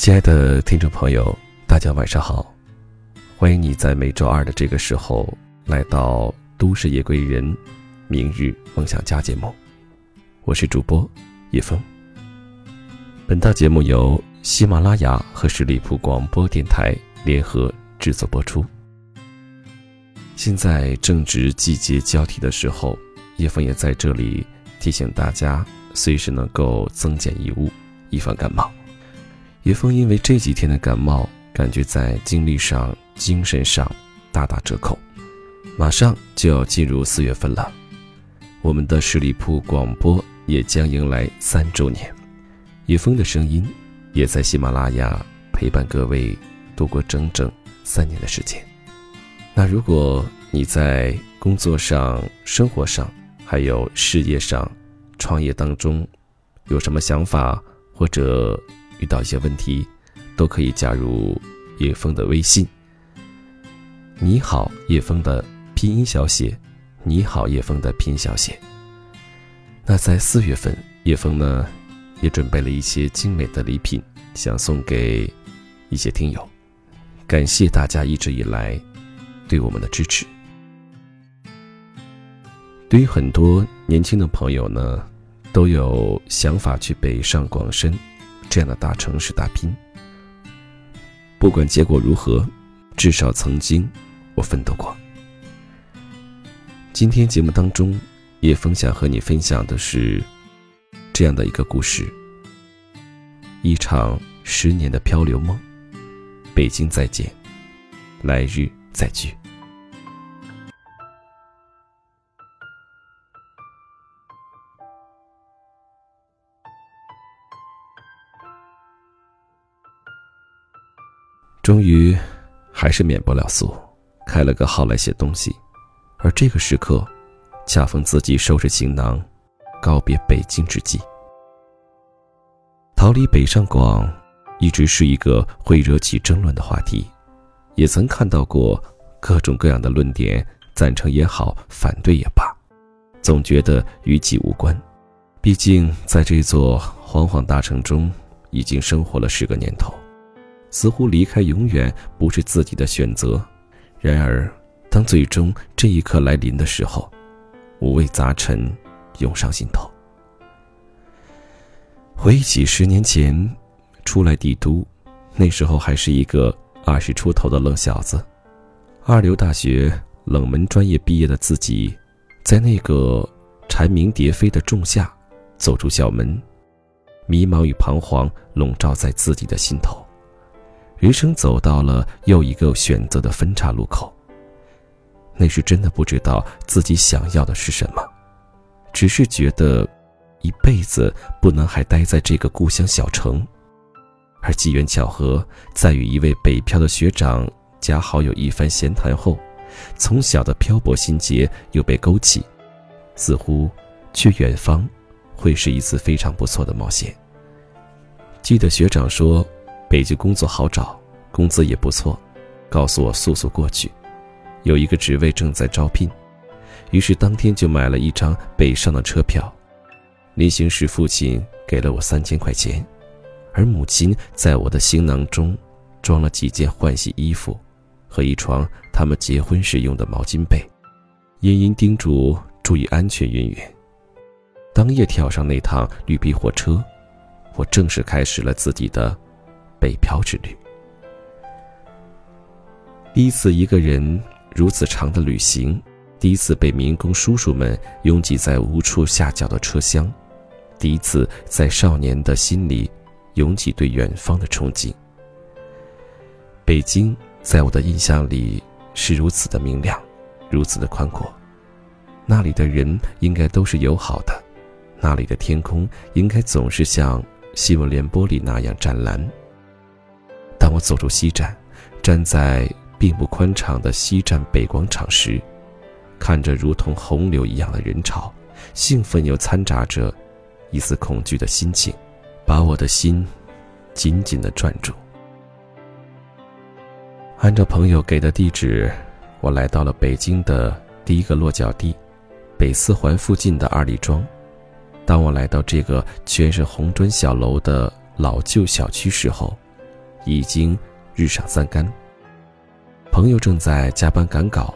亲爱的听众朋友，大家晚上好！欢迎你在每周二的这个时候来到《都市夜归人》明日梦想家节目，我是主播叶峰。本档节目由喜马拉雅和十里铺广播电台联合制作播出。现在正值季节交替的时候，叶峰也在这里提醒大家，随时能够增减衣物，以防感冒。叶枫因为这几天的感冒，感觉在精力上、精神上大打折扣。马上就要进入四月份了，我们的十里铺广播也将迎来三周年。叶枫的声音也在喜马拉雅陪伴各位度过整整三年的时间。那如果你在工作上、生活上，还有事业上、创业当中，有什么想法或者？遇到一些问题，都可以加入叶枫的微信。你好，叶枫的拼音小写。你好，叶枫的拼音小写。那在四月份，叶枫呢也准备了一些精美的礼品，想送给一些听友。感谢大家一直以来对我们的支持。对于很多年轻的朋友呢，都有想法去北上广深。这样的大城市打拼，不管结果如何，至少曾经我奋斗过。今天节目当中，叶枫想和你分享的是这样的一个故事：一场十年的漂流梦。北京再见，来日再聚。终于，还是免不了俗，开了个号来写东西。而这个时刻，恰逢自己收拾行囊，告别北京之际。逃离北上广，一直是一个会惹起争论的话题，也曾看到过各种各样的论点，赞成也好，反对也罢，总觉得与己无关。毕竟在这座惶惶大城中，已经生活了十个年头。似乎离开永远不是自己的选择，然而，当最终这一刻来临的时候，五味杂陈涌上心头。回忆起十年前出来帝都，那时候还是一个二十出头的愣小子，二流大学冷门专业毕业的自己，在那个蝉鸣蝶飞的仲夏，走出校门，迷茫与彷徨笼罩在自己的心头。人生走到了又一个选择的分岔路口。那时真的不知道自己想要的是什么，只是觉得一辈子不能还待在这个故乡小城。而机缘巧合，在与一位北漂的学长加好友一番闲谈后，从小的漂泊心结又被勾起，似乎去远方会是一次非常不错的冒险。记得学长说。北京工作好找，工资也不错，告诉我速速过去，有一个职位正在招聘，于是当天就买了一张北上的车票。临行时，父亲给了我三千块钱，而母亲在我的行囊中装了几件换洗衣服和一床他们结婚时用的毛巾被，殷殷叮嘱注意安全。云云。当夜跳上那趟绿皮火车，我正式开始了自己的。北漂之旅，第一次一个人如此长的旅行，第一次被民工叔叔们拥挤在无处下脚的车厢，第一次在少年的心里涌起对远方的憧憬。北京在我的印象里是如此的明亮，如此的宽阔，那里的人应该都是友好的，那里的天空应该总是像新闻联播里那样湛蓝。我走出西站，站在并不宽敞的西站北广场时，看着如同洪流一样的人潮，兴奋又掺杂着一丝恐惧的心情，把我的心紧紧地攥住。按照朋友给的地址，我来到了北京的第一个落脚地——北四环附近的二里庄。当我来到这个全是红砖小楼的老旧小区时候，已经日上三竿。朋友正在加班赶稿，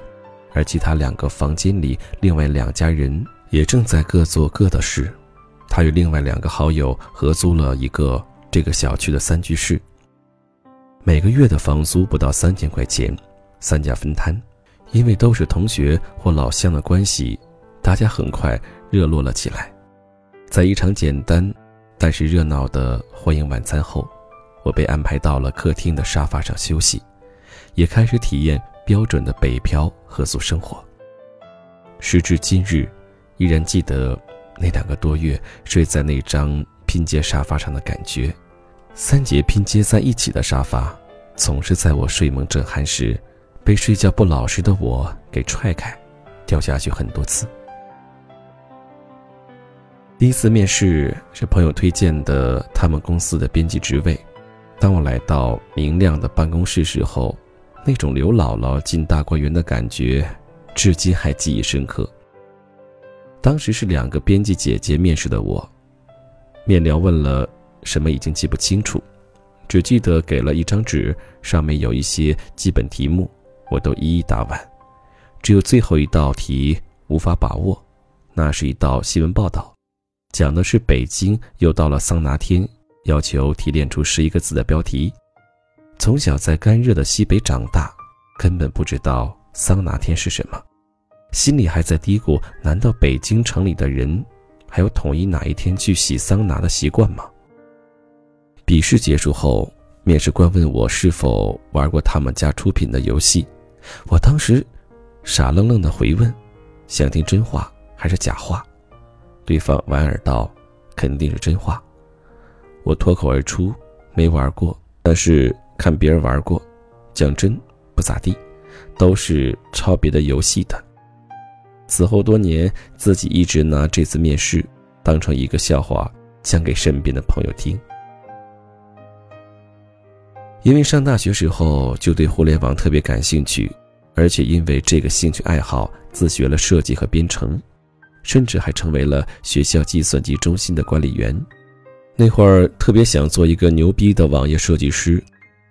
而其他两个房间里，另外两家人也正在各做各的事。他与另外两个好友合租了一个这个小区的三居室，每个月的房租不到三千块钱，三家分摊。因为都是同学或老乡的关系，大家很快热络了起来。在一场简单但是热闹的欢迎晚餐后，我被安排到了客厅的沙发上休息，也开始体验标准的北漂合租生活。时至今日，依然记得那两个多月睡在那张拼接沙发上的感觉。三节拼接在一起的沙发，总是在我睡梦正酣时。被睡觉不老实的我给踹开，掉下去很多次。第一次面试是朋友推荐的，他们公司的编辑职位。当我来到明亮的办公室时候，那种刘姥姥进大观园的感觉，至今还记忆深刻。当时是两个编辑姐姐面试的我，面聊问了什么已经记不清楚，只记得给了一张纸，上面有一些基本题目。我都一一答完，只有最后一道题无法把握。那是一道新闻报道，讲的是北京又到了桑拿天，要求提炼出十一个字的标题。从小在干热的西北长大，根本不知道桑拿天是什么，心里还在嘀咕：难道北京城里的人还有统一哪一天去洗桑拿的习惯吗？笔试结束后，面试官问我是否玩过他们家出品的游戏。我当时傻愣愣的回问：“想听真话还是假话？”对方莞尔道：“肯定是真话。”我脱口而出：“没玩过，但是看别人玩过，讲真不咋地，都是抄别的游戏的。”此后多年，自己一直拿这次面试当成一个笑话讲给身边的朋友听。因为上大学时候就对互联网特别感兴趣，而且因为这个兴趣爱好自学了设计和编程，甚至还成为了学校计算机中心的管理员。那会儿特别想做一个牛逼的网页设计师，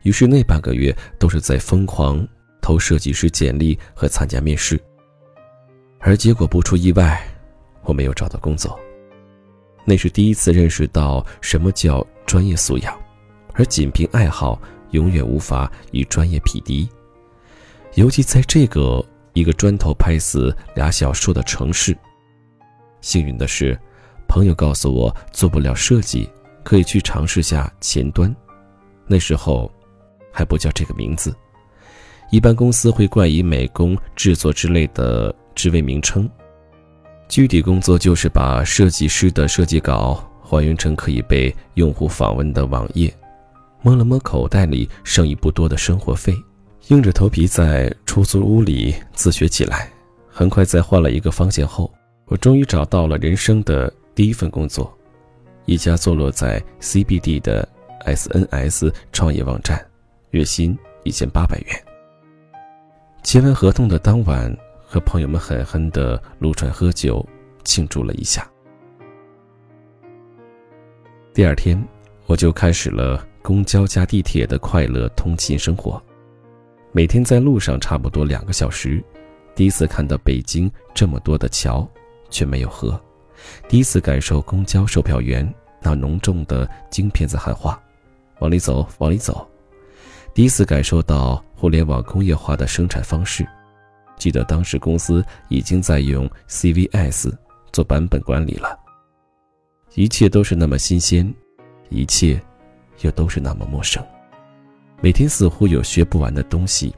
于是那半个月都是在疯狂投设计师简历和参加面试。而结果不出意外，我没有找到工作。那是第一次认识到什么叫专业素养，而仅凭爱好。永远无法与专业匹敌，尤其在这个一个砖头拍死俩小树的城市。幸运的是，朋友告诉我做不了设计，可以去尝试下前端。那时候还不叫这个名字，一般公司会冠以美工、制作之类的职位名称。具体工作就是把设计师的设计稿还原成可以被用户访问的网页。摸了摸口袋里剩余不多的生活费，硬着头皮在出租屋里自学起来。很快，在换了一个方向后，我终于找到了人生的第一份工作，一家坐落在 CBD 的 SNS 创业网站，月薪一千八百元。签完合同的当晚，和朋友们狠狠的撸串喝酒，庆祝了一下。第二天，我就开始了。公交加地铁的快乐通勤生活，每天在路上差不多两个小时。第一次看到北京这么多的桥，却没有河；第一次感受公交售票员那浓重的京片子喊话：“往里走，往里走。”第一次感受到互联网工业化的生产方式。记得当时公司已经在用 CVS 做版本管理了。一切都是那么新鲜，一切。又都是那么陌生，每天似乎有学不完的东西，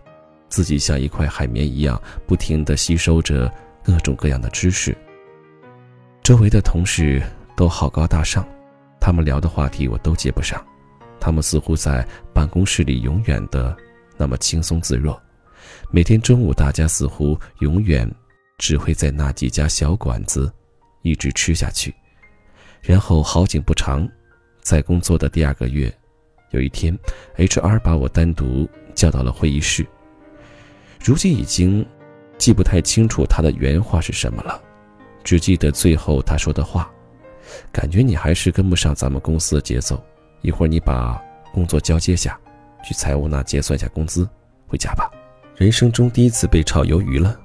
自己像一块海绵一样，不停地吸收着各种各样的知识。周围的同事都好高大上，他们聊的话题我都接不上，他们似乎在办公室里永远的那么轻松自若。每天中午，大家似乎永远只会在那几家小馆子一直吃下去，然后好景不长。在工作的第二个月，有一天，HR 把我单独叫到了会议室。如今已经记不太清楚他的原话是什么了，只记得最后他说的话：“感觉你还是跟不上咱们公司的节奏，一会儿你把工作交接下，去财务那结算下工资，回家吧。人生中第一次被炒鱿鱼了，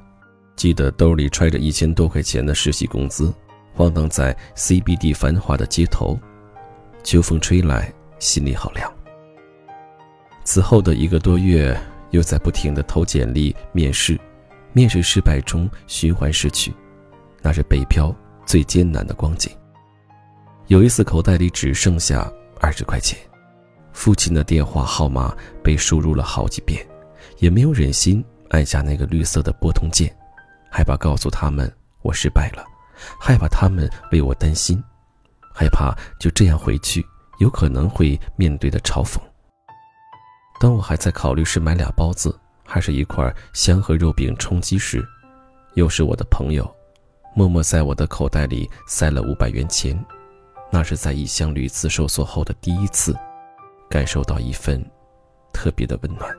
记得兜里揣着一千多块钱的实习工资，晃荡在 CBD 繁华的街头，秋风吹来，心里好凉。此后的一个多月，又在不停的投简历、面试，面试失败中循环失去，那是北漂最艰难的光景。有一次，口袋里只剩下二十块钱，父亲的电话号码被输入了好几遍，也没有忍心按下那个绿色的拨通键，害怕告诉他们我失败了，害怕他们为我担心，害怕就这样回去有可能会面对的嘲讽。当我还在考虑是买俩包子，还是一块香河肉饼充饥时，又是我的朋友，默默在我的口袋里塞了五百元钱。那是在异乡屡次受挫后的第一次，感受到一份特别的温暖。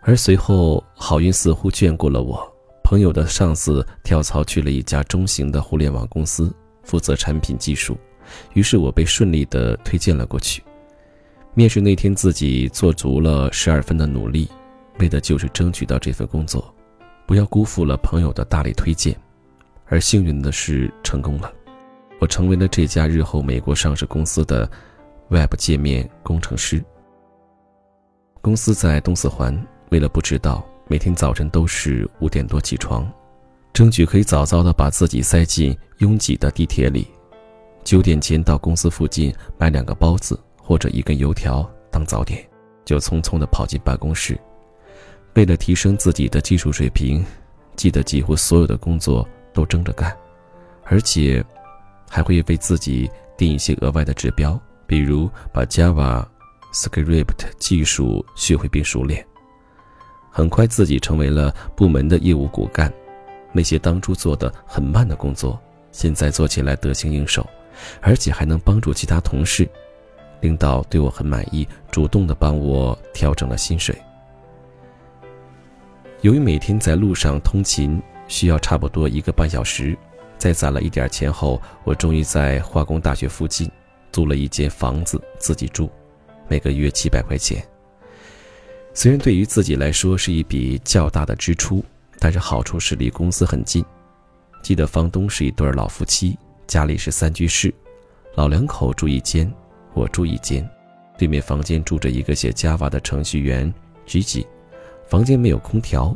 而随后，好运似乎眷顾了我，朋友的上司跳槽去了一家中型的互联网公司，负责产品技术，于是我被顺利的推荐了过去。面试那天，自己做足了十二分的努力，为的就是争取到这份工作，不要辜负了朋友的大力推荐。而幸运的是，成功了，我成为了这家日后美国上市公司的 Web 界面工程师。公司在东四环，为了不迟到，每天早晨都是五点多起床，争取可以早早的把自己塞进拥挤的地铁里，九点前到公司附近买两个包子。或者一根油条当早点，就匆匆的跑进办公室。为了提升自己的技术水平，记得几乎所有的工作都争着干，而且还会为自己定一些额外的指标，比如把 Java、Script 技术学会并熟练。很快，自己成为了部门的业务骨干。那些当初做的很慢的工作，现在做起来得心应手，而且还能帮助其他同事。领导对我很满意，主动的帮我调整了薪水。由于每天在路上通勤需要差不多一个半小时，在攒了一点钱后，我终于在化工大学附近租了一间房子自己住，每个月七百块钱。虽然对于自己来说是一笔较大的支出，但是好处是离公司很近。记得房东是一对老夫妻，家里是三居室，老两口住一间。我住一间，对面房间住着一个写 Java 的程序员 Gigi，房间没有空调，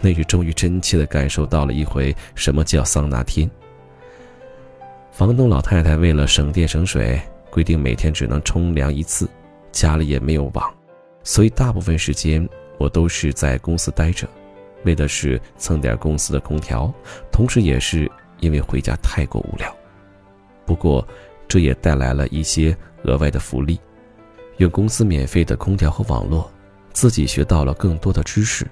那日终于真切的感受到了一回什么叫桑拿天。房东老太太为了省电省水，规定每天只能冲凉一次，家里也没有网，所以大部分时间我都是在公司待着，为的是蹭点公司的空调，同时也是因为回家太过无聊。不过，这也带来了一些。额外的福利，用公司免费的空调和网络，自己学到了更多的知识，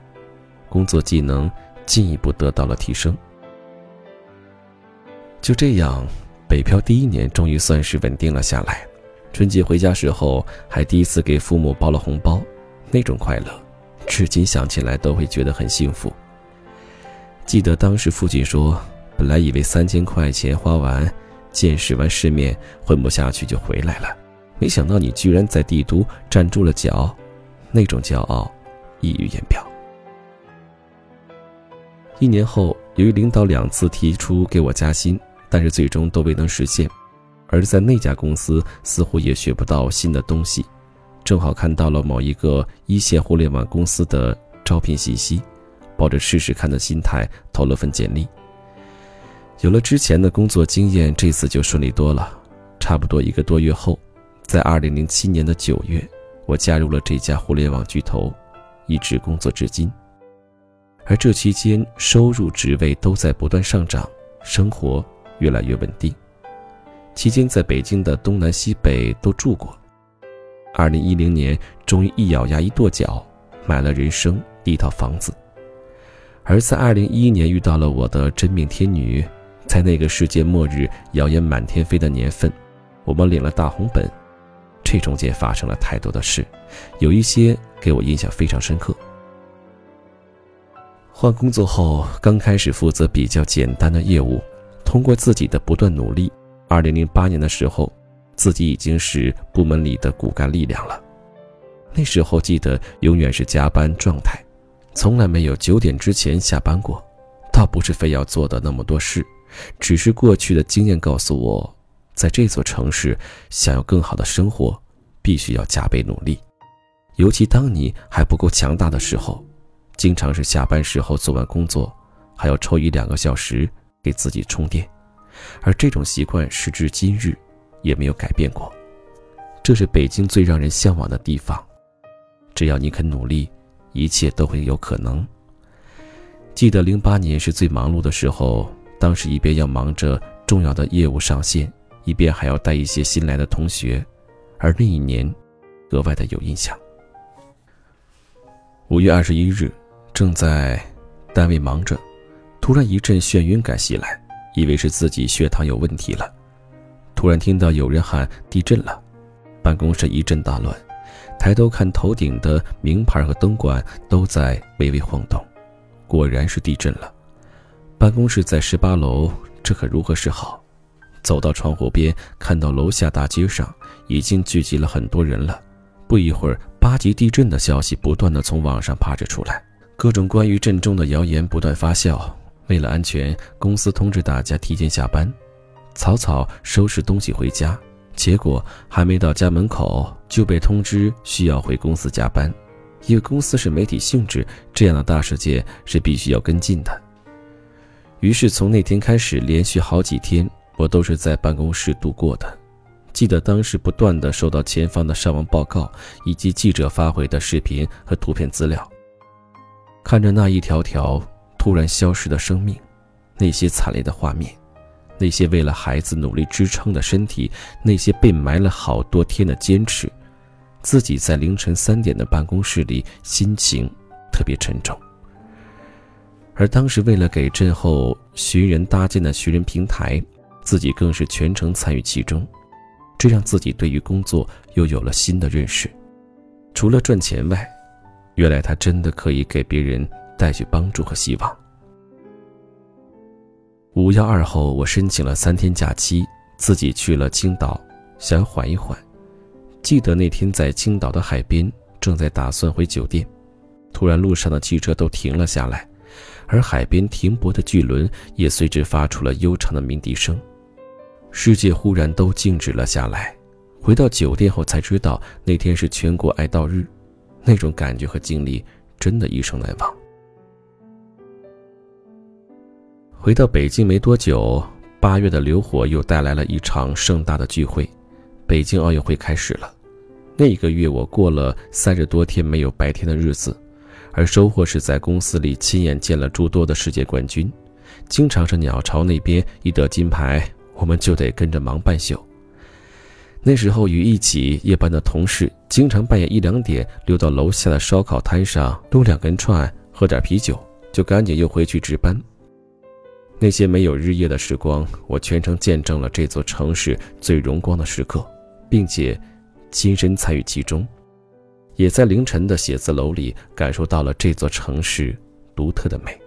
工作技能进一步得到了提升。就这样，北漂第一年终于算是稳定了下来。春节回家时候，还第一次给父母包了红包，那种快乐，至今想起来都会觉得很幸福。记得当时父亲说：“本来以为三千块钱花完，见识完世面，混不下去就回来了。”没想到你居然在帝都站住了脚，那种骄傲溢于言表。一年后，由于领导两次提出给我加薪，但是最终都未能实现，而在那家公司似乎也学不到新的东西。正好看到了某一个一线互联网公司的招聘信息，抱着试试看的心态投了份简历。有了之前的工作经验，这次就顺利多了。差不多一个多月后。在二零零七年的九月，我加入了这家互联网巨头，一直工作至今。而这期间，收入、职位都在不断上涨，生活越来越稳定。期间在北京的东南西北都住过。二零一零年，终于一咬牙一跺脚，买了人生第一套房子。而在二零一一年遇到了我的真命天女，在那个世界末日谣言满天飞的年份，我们领了大红本。这中间发生了太多的事，有一些给我印象非常深刻。换工作后，刚开始负责比较简单的业务，通过自己的不断努力，二零零八年的时候，自己已经是部门里的骨干力量了。那时候记得永远是加班状态，从来没有九点之前下班过。倒不是非要做的那么多事，只是过去的经验告诉我，在这座城市想要更好的生活，必须要加倍努力。尤其当你还不够强大的时候，经常是下班时候做完工作，还要抽一两个小时给自己充电。而这种习惯时至今日也没有改变过。这是北京最让人向往的地方。只要你肯努力，一切都会有可能。记得零八年是最忙碌的时候，当时一边要忙着重要的业务上线，一边还要带一些新来的同学，而那一年格外的有印象。五月二十一日，正在单位忙着，突然一阵眩晕感袭来，以为是自己血糖有问题了。突然听到有人喊地震了，办公室一阵大乱。抬头看头顶的名牌和灯管都在微微晃动，果然是地震了。办公室在十八楼，这可如何是好？走到窗户边，看到楼下大街上已经聚集了很多人了。不一会儿，八级地震的消息不断的从网上爬着出来，各种关于震中的谣言不断发酵。为了安全，公司通知大家提前下班，草草收拾东西回家。结果还没到家门口，就被通知需要回公司加班，因为公司是媒体性质，这样的大事件是必须要跟进的。于是从那天开始，连续好几天我都是在办公室度过的。记得当时不断的收到前方的伤亡报告，以及记者发回的视频和图片资料，看着那一条条突然消失的生命，那些惨烈的画面。那些为了孩子努力支撑的身体，那些被埋了好多天的坚持，自己在凌晨三点的办公室里，心情特别沉重。而当时为了给震后寻人搭建的寻人平台，自己更是全程参与其中，这让自己对于工作又有了新的认识。除了赚钱外，原来他真的可以给别人带去帮助和希望。五幺二后，我申请了三天假期，自己去了青岛，想缓一缓。记得那天在青岛的海边，正在打算回酒店，突然路上的汽车都停了下来，而海边停泊的巨轮也随之发出了悠长的鸣笛声，世界忽然都静止了下来。回到酒店后才知道，那天是全国哀悼日，那种感觉和经历，真的一生难忘。回到北京没多久，八月的流火又带来了一场盛大的聚会，北京奥运会开始了。那一个月，我过了三十多天没有白天的日子，而收获是在公司里亲眼见了诸多的世界冠军。经常是鸟巢那边一得金牌，我们就得跟着忙半宿。那时候与一起夜班的同事，经常半夜一两点溜到楼下的烧烤摊上撸两根串，喝点啤酒，就赶紧又回去值班。那些没有日夜的时光，我全程见证了这座城市最荣光的时刻，并且亲身参与其中，也在凌晨的写字楼里感受到了这座城市独特的美。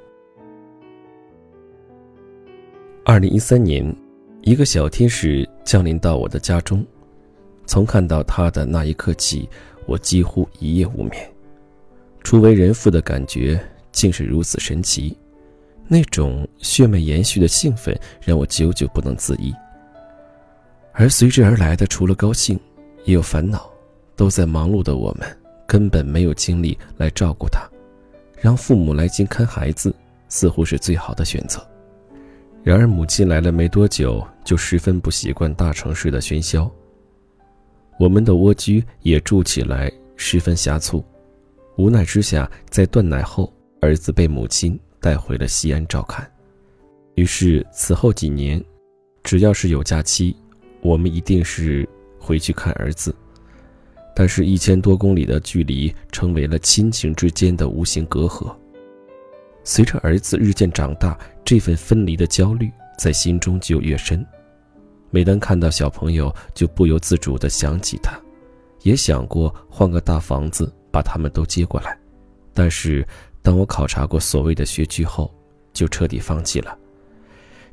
二零一三年，一个小天使降临到我的家中，从看到他的那一刻起，我几乎一夜无眠。初为人父的感觉竟是如此神奇。那种血脉延续的兴奋让我久久不能自抑，而随之而来的除了高兴，也有烦恼。都在忙碌的我们，根本没有精力来照顾他，让父母来京看孩子，似乎是最好的选择。然而母亲来了没多久，就十分不习惯大城市的喧嚣，我们的蜗居也住起来十分狭促。无奈之下，在断奶后，儿子被母亲。带回了西安照看，于是此后几年，只要是有假期，我们一定是回去看儿子。但是，一千多公里的距离成为了亲情之间的无形隔阂。随着儿子日渐长大，这份分离的焦虑在心中就越深。每当看到小朋友，就不由自主地想起他，也想过换个大房子把他们都接过来，但是。当我考察过所谓的学区后，就彻底放弃了。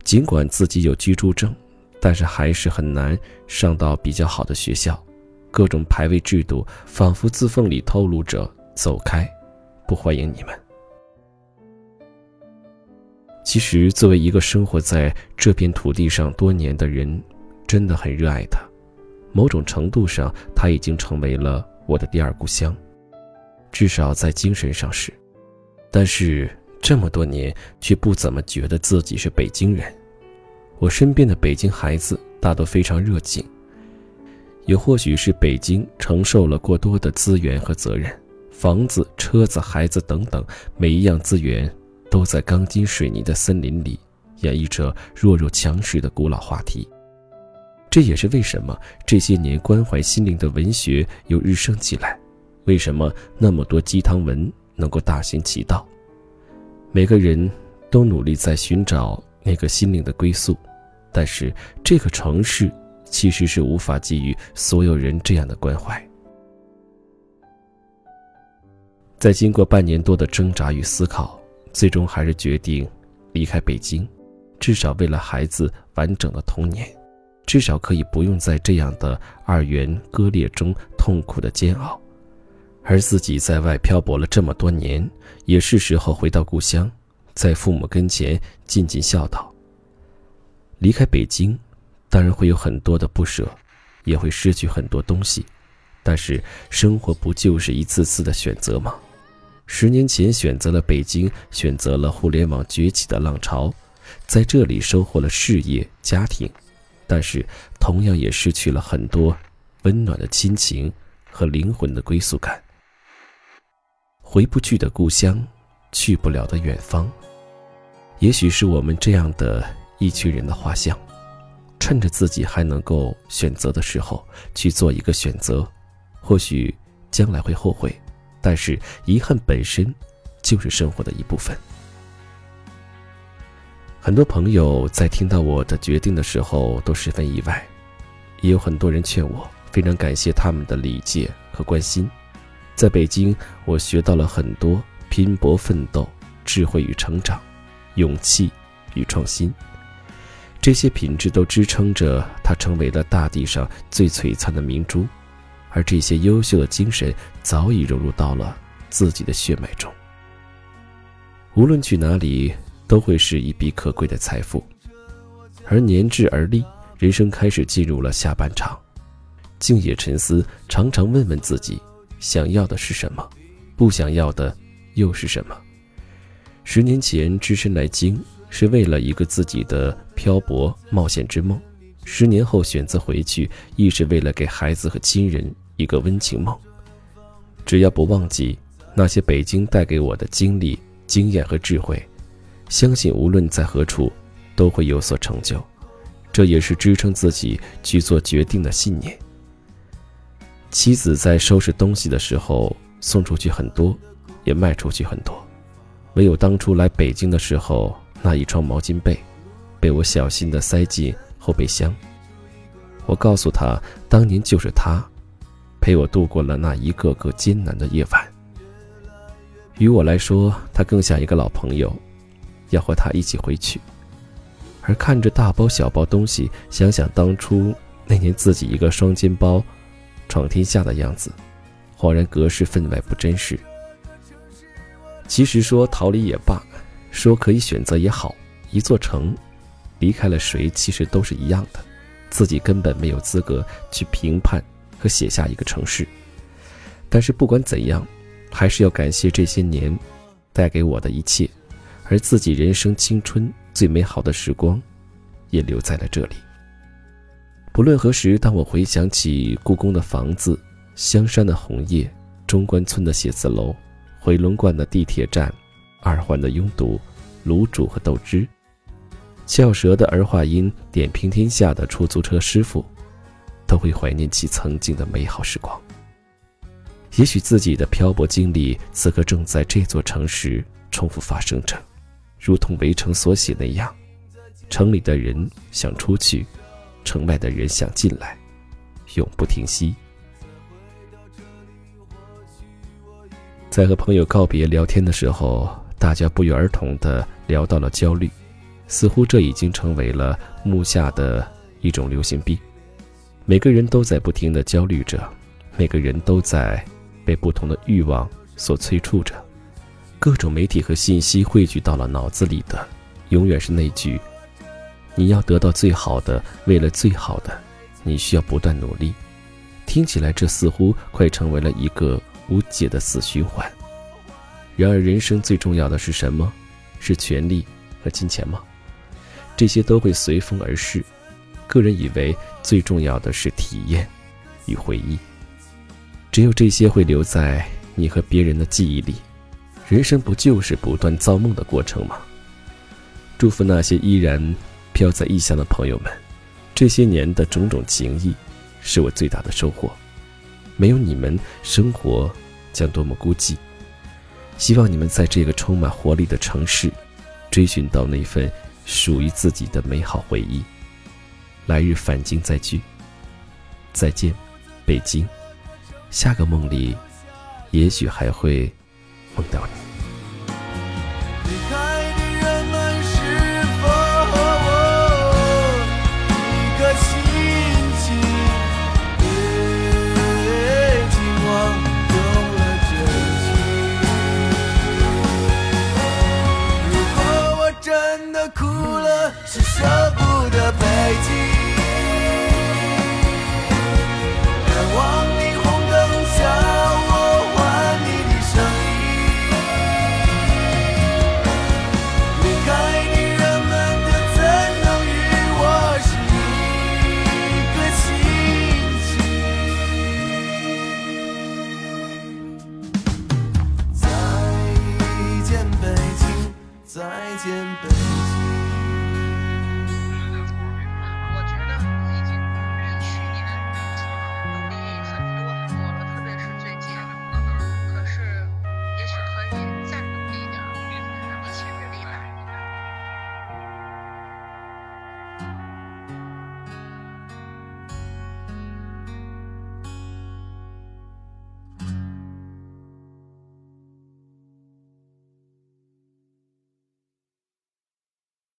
尽管自己有居住证，但是还是很难上到比较好的学校。各种排位制度仿佛字缝里透露着“走开，不欢迎你们”。其实，作为一个生活在这片土地上多年的人，真的很热爱它。某种程度上，它已经成为了我的第二故乡，至少在精神上是。但是这么多年，却不怎么觉得自己是北京人。我身边的北京孩子大都非常热情。也或许是北京承受了过多的资源和责任，房子、车子、孩子等等，每一样资源都在钢筋水泥的森林里演绎着弱肉强食的古老话题。这也是为什么这些年关怀心灵的文学又日升起来，为什么那么多鸡汤文能够大行其道。每个人都努力在寻找那个心灵的归宿，但是这个城市。其实是无法给予所有人这样的关怀。在经过半年多的挣扎与思考，最终还是决定离开北京，至少为了孩子完整的童年，至少可以不用在这样的二元割裂中痛苦的煎熬。而自己在外漂泊了这么多年，也是时候回到故乡，在父母跟前尽尽孝道。离开北京。当然会有很多的不舍，也会失去很多东西，但是生活不就是一次次的选择吗？十年前选择了北京，选择了互联网崛起的浪潮，在这里收获了事业、家庭，但是同样也失去了很多温暖的亲情和灵魂的归宿感。回不去的故乡，去不了的远方，也许是我们这样的一群人的画像。趁着自己还能够选择的时候去做一个选择，或许将来会后悔，但是遗憾本身就是生活的一部分。很多朋友在听到我的决定的时候都十分意外，也有很多人劝我，非常感谢他们的理解和关心。在北京，我学到了很多拼搏奋斗、智慧与成长、勇气与创新。这些品质都支撑着他成为了大地上最璀璨的明珠，而这些优秀的精神早已融入到了自己的血脉中。无论去哪里，都会是一笔可贵的财富。而年至而立，人生开始进入了下半场，静夜沉思，常常问问自己：想要的是什么？不想要的又是什么？十年前只身来京。是为了一个自己的漂泊冒险之梦，十年后选择回去，亦是为了给孩子和亲人一个温情梦。只要不忘记那些北京带给我的经历、经验和智慧，相信无论在何处，都会有所成就。这也是支撑自己去做决定的信念。妻子在收拾东西的时候，送出去很多，也卖出去很多，唯有当初来北京的时候。那一床毛巾被，被我小心地塞进后备箱。我告诉他，当年就是他，陪我度过了那一个个艰难的夜晚。于我来说，他更像一个老朋友，要和他一起回去。而看着大包小包东西，想想当初那年自己一个双肩包，闯天下的样子，恍然隔世分外不真实。其实说逃离也罢。说可以选择也好，一座城，离开了谁，其实都是一样的，自己根本没有资格去评判和写下一个城市。但是不管怎样，还是要感谢这些年带给我的一切，而自己人生青春最美好的时光，也留在了这里。不论何时，当我回想起故宫的房子、香山的红叶、中关村的写字楼、回龙观的地铁站。二环的拥堵，卤煮和豆汁，翘舌的儿化音，点评天下的出租车师傅，都会怀念起曾经的美好时光。也许自己的漂泊经历，此刻正在这座城市重复发生着，如同围城所写那样：城里的人想出去，城外的人想进来，永不停息。在和朋友告别聊天的时候。大家不约而同地聊到了焦虑，似乎这已经成为了目下的一种流行病。每个人都在不停的焦虑着，每个人都在被不同的欲望所催促着。各种媒体和信息汇聚到了脑子里的，永远是那句：“你要得到最好的，为了最好的，你需要不断努力。”听起来，这似乎快成为了一个无解的死循环。然而，人生最重要的是什么？是权力和金钱吗？这些都会随风而逝。个人以为最重要的是体验与回忆，只有这些会留在你和别人的记忆里。人生不就是不断造梦的过程吗？祝福那些依然飘在异乡的朋友们，这些年的种种情谊，是我最大的收获。没有你们，生活将多么孤寂。希望你们在这个充满活力的城市，追寻到那份属于自己的美好回忆。来日返京再聚。再见，北京。下个梦里，也许还会梦到你。